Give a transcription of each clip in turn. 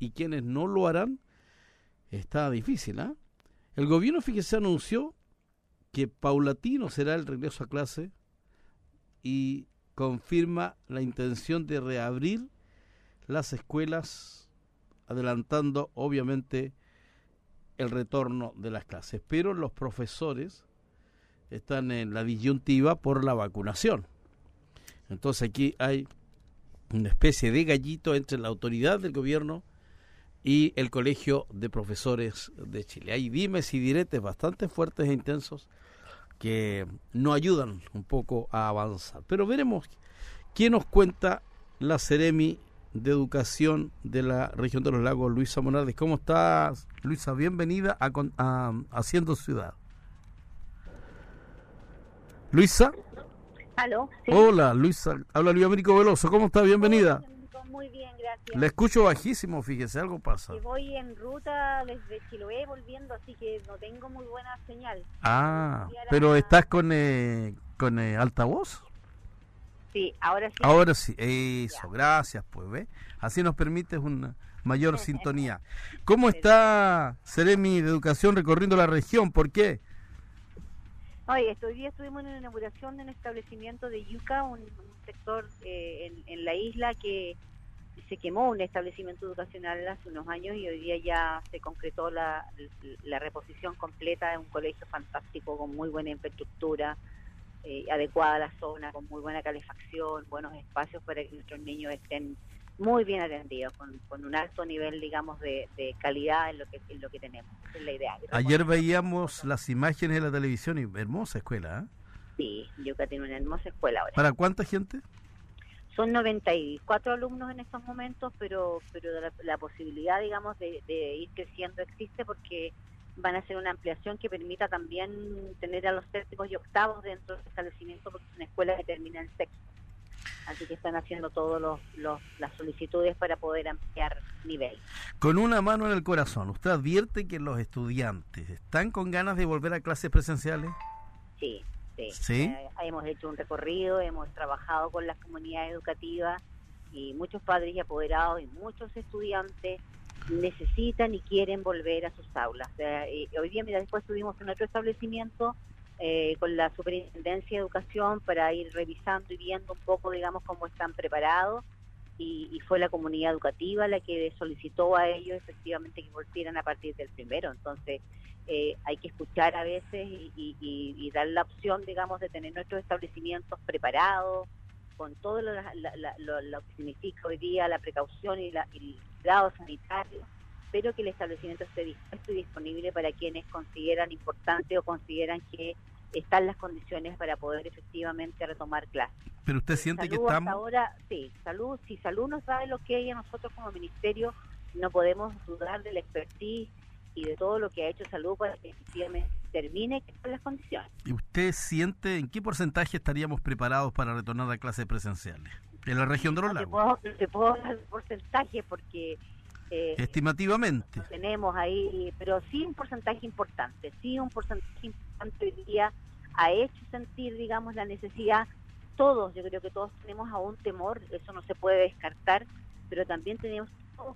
y quienes no lo harán, está difícil. ¿ah? El gobierno, fíjese, anunció que paulatino será el regreso a clase y confirma la intención de reabrir las escuelas, adelantando obviamente el retorno de las clases. Pero los profesores están en la disyuntiva por la vacunación. Entonces aquí hay una especie de gallito entre la autoridad del gobierno y el Colegio de Profesores de Chile. Hay dimes y diretes bastante fuertes e intensos que no ayudan un poco a avanzar. Pero veremos qué nos cuenta la Ceremi de Educación de la región de los lagos, Luisa Monardes. ¿Cómo estás, Luisa? Bienvenida a, a Haciendo Ciudad. Luisa. Hola, Luisa. Habla Luis Américo Veloso. ¿Cómo está? Bienvenida. Muy bien, gracias. Le escucho bajísimo, fíjese, algo pasa. voy en ruta desde Chiloé volviendo, así que no tengo muy buena señal. Ah, pero ¿estás con, eh, con eh, altavoz? Sí, ahora sí. Ahora sí, eso, gracias, pues, ¿ve? Así nos permite una mayor sintonía. ¿Cómo está Seremi de Educación recorriendo la región? ¿Por qué? Hoy, estos días estuvimos en la inauguración de un establecimiento de Yuca, un, sector eh, en, la isla que se quemó un establecimiento educacional hace unos años y hoy día ya se concretó la, reposición completa de un colegio fantástico con muy buena infraestructura, eh, adecuada a la zona, con muy buena calefacción, buenos espacios para que nuestros niños estén muy bien atendidos, con, un alto nivel, digamos, de, calidad en lo que en lo que tenemos. es la idea. Ayer veíamos las imágenes de la televisión y hermosa escuela. ¿eh? Sí, Yuca tiene una hermosa escuela ahora. ¿Para cuánta gente? Son 94 alumnos en estos momentos, pero pero la, posibilidad, digamos, de, ir creciendo existe porque van a hacer una ampliación que permita también tener a los séptimos y octavos dentro del establecimiento porque es una escuela que termina en sexto así que están haciendo todas los, las solicitudes para poder ampliar nivel. Con una mano en el corazón, ¿usted advierte que los estudiantes están con ganas de volver a clases presenciales? Sí, sí. Eh, hemos hecho un recorrido, hemos trabajado con las comunidades educativas y muchos padres y apoderados y muchos estudiantes necesitan y quieren volver a sus aulas. hoy día, mira, después estuvimos en otro establecimiento eh, con la Superintendencia de Educación para ir revisando y viendo un poco, digamos, cómo están preparados. Y, fue la comunidad educativa la que solicitó a ellos efectivamente que volvieran a partir del primero. Entonces, eh, hay que escuchar a veces y, dar la opción, digamos, de tener nuestros establecimientos preparados, con todo lo, que significa hoy día la precaución y, el grado sanitario, pero que el establecimiento esté dispuesto y disponible para quienes consideran importante o consideran que están las condiciones para poder efectivamente retomar clases. Pero usted siente que estamos... ahora, sí, salud, si salud nos da lo que hay a nosotros como ministerio, no podemos dudar de la expertise y de todo lo que ha hecho salud para que efectivamente termine con las condiciones. ¿Y usted siente en qué porcentaje estaríamos preparados para retornar a clases presenciales? En la región de los lagos. Te puedo, dar el porcentaje porque... Eh, Estimativamente. Tenemos ahí, pero sí un porcentaje importante, sí un porcentaje importante hoy día ha hecho sentir, digamos, la necesidad, todos, yo creo que todos tenemos aún temor, eso no se puede descartar, pero también tenemos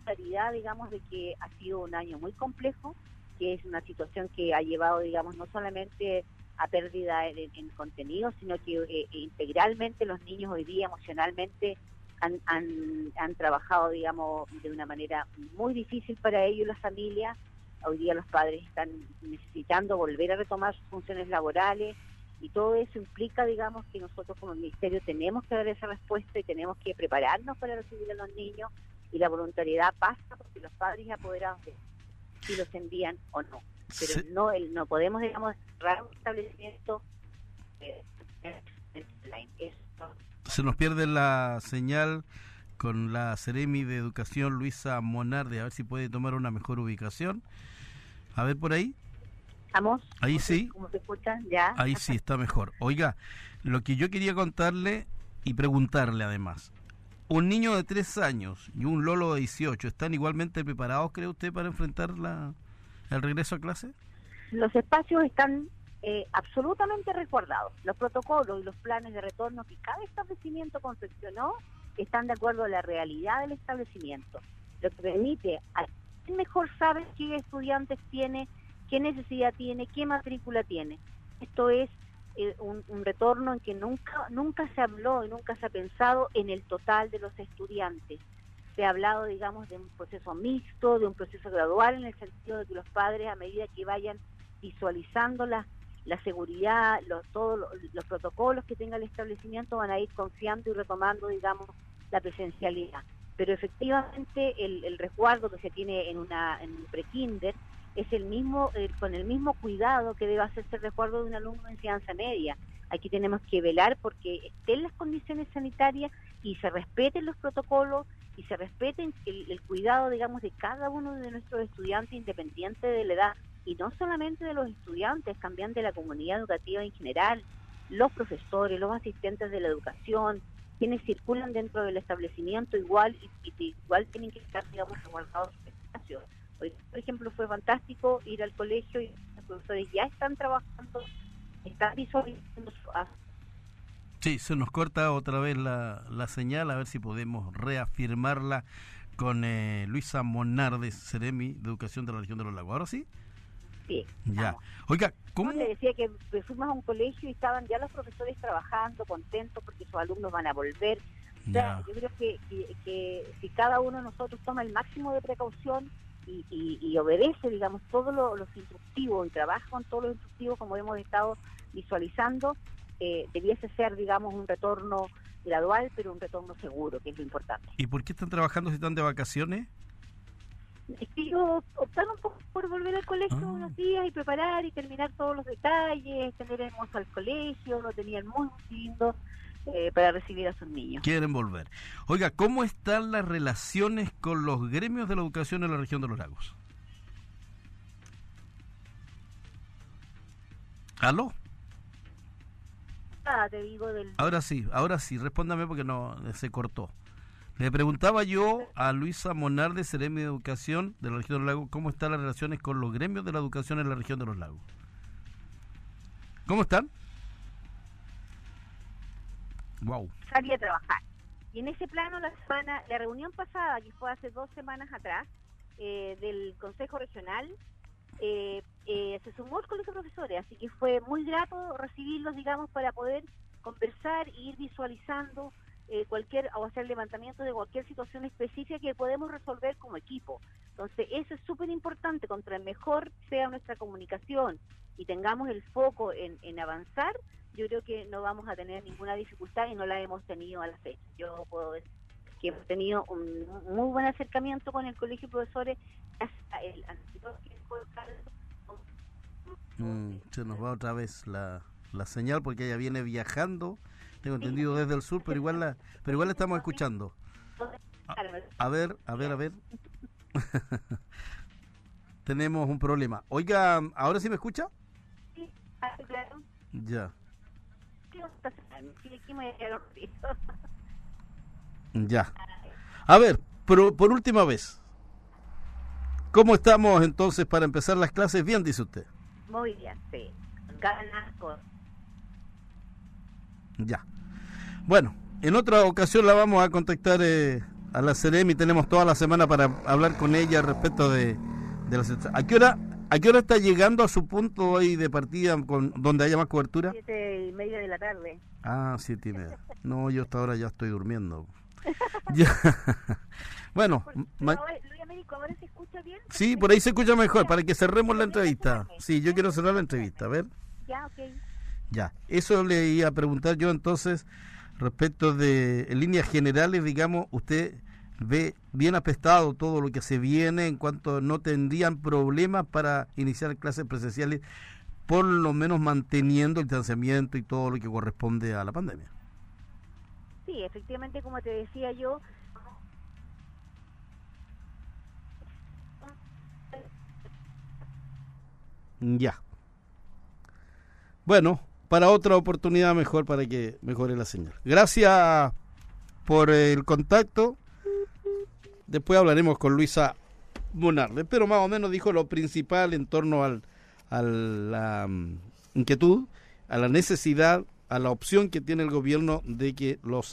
claridad, digamos, de que ha sido un año muy complejo, que es una situación que ha llevado, digamos, no solamente a pérdida en, contenido, sino que eh, integralmente los niños hoy día emocionalmente han, han, han, trabajado, digamos, de una manera muy difícil para ellos, las familias. Hoy día los padres están necesitando volver a retomar sus funciones laborales, y todo eso implica, digamos, que nosotros como ministerio tenemos que dar esa respuesta y tenemos que prepararnos para recibir a los niños y la voluntariedad pasa porque los padres y apoderados si los envían o no. Pero no el, no podemos, digamos, cerrar un establecimiento eh, Se nos pierde la señal con la Ceremi de Educación Luisa Monarde, a ver si puede tomar una mejor ubicación. A ver por ahí. Ahí sí. Ya. Ahí sí, está mejor. Oiga, lo que yo quería contarle y preguntarle además. ¿Un niño de 3 años y un Lolo de 18 están igualmente preparados, cree usted, para enfrentar la, el regreso a clase? Los espacios están eh, absolutamente resguardados. Los protocolos y los planes de retorno que cada establecimiento confeccionó están de acuerdo a la realidad del establecimiento lo que permite a quien mejor sabe qué estudiantes tiene, qué necesidad tiene, qué matrícula tiene. Esto es eh, un, un, retorno en que nunca, nunca se habló y nunca se ha pensado en el total de los estudiantes. Se ha hablado, digamos, de un proceso mixto, de un proceso gradual, en el sentido de que los padres, a medida que vayan visualizando la, la seguridad, los, todos los, los protocolos que tenga el establecimiento, van a ir confiando y retomando, digamos, la presencialidad. Pero efectivamente el, el resguardo que se tiene en, una, en un prekinder es el mismo, eh, con el mismo cuidado que debe hacerse el resguardo de un alumno de enseñanza media. Aquí tenemos que velar porque estén las condiciones sanitarias y se respeten los protocolos y se respeten el, el cuidado, digamos, de cada uno de nuestros estudiantes independiente de la edad y no solamente de los estudiantes, también de la comunidad educativa en general, los profesores, los asistentes de la educación, quienes circulan dentro del establecimiento igual y, y igual tienen que estar, digamos, resguardados en espacio. Por ejemplo, fue fantástico ir al colegio y los profesores ya están trabajando, están visualizando su Sí, se nos corta otra vez la, la señal, a ver si podemos reafirmarla con eh, Luisa Monardes, Ceremi de Educación de la Región de los Lagos. ¿Ahora sí? Sí. Ya. Oiga, ¿cómo? Le decía que fuimos a un colegio y estaban ya los profesores trabajando, contentos porque sus alumnos van a volver. O sea, yo creo que, que, que, si cada uno de nosotros toma el máximo de precaución y, y, y obedece, digamos, todos lo, los instructivos y trabaja con todos los instructivos como hemos estado visualizando, eh, debiese ser, digamos, un retorno gradual, pero un retorno seguro, que es lo importante. ¿Y por qué están trabajando si están de vacaciones? Es que ellos optaron por volver al colegio ah. unos días y preparar y terminar todos los detalles, tener hermoso al colegio, lo tenían muy lindo eh, para recibir a sus niños. Quieren volver. Oiga, ¿cómo están las relaciones con los gremios de la educación en la región de los lagos? ¿Aló? Ah, te digo del... Ahora sí, ahora sí, respóndame porque no se cortó. Le preguntaba yo a Luisa Monarde, Ceremi de Educación de la región de los lagos, cómo están las relaciones con los gremios de la educación en la región de los lagos. ¿Cómo están? Wow. Salí a trabajar. Y en ese plano, la semana, la reunión pasada, que fue hace dos semanas atrás, eh, del Consejo Regional, eh, eh, se sumó el Colegio de Profesores, así que fue muy grato recibirlos, digamos, para poder conversar e ir visualizando eh, cualquier o hacer levantamiento de cualquier situación específica que podemos resolver como equipo. Entonces, eso es súper importante, contra mejor sea nuestra comunicación y tengamos el foco en, en, avanzar, yo creo que no vamos a tener ninguna dificultad y no la hemos tenido a la fecha. Yo puedo decir que hemos tenido un muy buen acercamiento con el Colegio de Profesores hasta el mm, se nos va otra vez la, la señal porque ella viene viajando tengo entendido desde el sur, pero igual la, pero igual la estamos escuchando. A, a ver, a ver, a ver. Tenemos un problema. Oiga, ¿ahora sí me escucha? Sí, claro. Ya. Ya. A ver, por, por última vez. ¿Cómo estamos entonces para empezar las clases? Bien, dice usted. Muy bien, sí. Ganas con ya. Bueno, en otra ocasión la vamos a contactar eh, a la y Tenemos toda la semana para hablar con ella respecto de, de la ¿A qué hora ¿A qué hora está llegando a su punto hoy de partida con donde haya más cobertura? Siete y media de la tarde. Ah, siete y media. No, yo hasta ahora ya estoy durmiendo. ya. bueno, Luis Américo, ¿ahora se escucha bien? Sí, por ahí se escucha mejor, para que cerremos la entrevista. Sí, yo quiero cerrar la entrevista, a ver. Ya, ok. Ya, eso le iba a preguntar yo entonces respecto de, en líneas generales, digamos, usted ve bien apestado todo lo que se viene en cuanto no tendrían problemas para iniciar clases presenciales, por lo menos manteniendo el distanciamiento y todo lo que corresponde a la pandemia. Sí, efectivamente, como te decía yo, ya. Bueno, para otra oportunidad mejor para que mejore la señal. Gracias por el contacto. Después hablaremos con Luisa Monarde, pero más o menos dijo lo principal en torno al, a la um, inquietud, a la necesidad, a la opción que tiene el gobierno de que los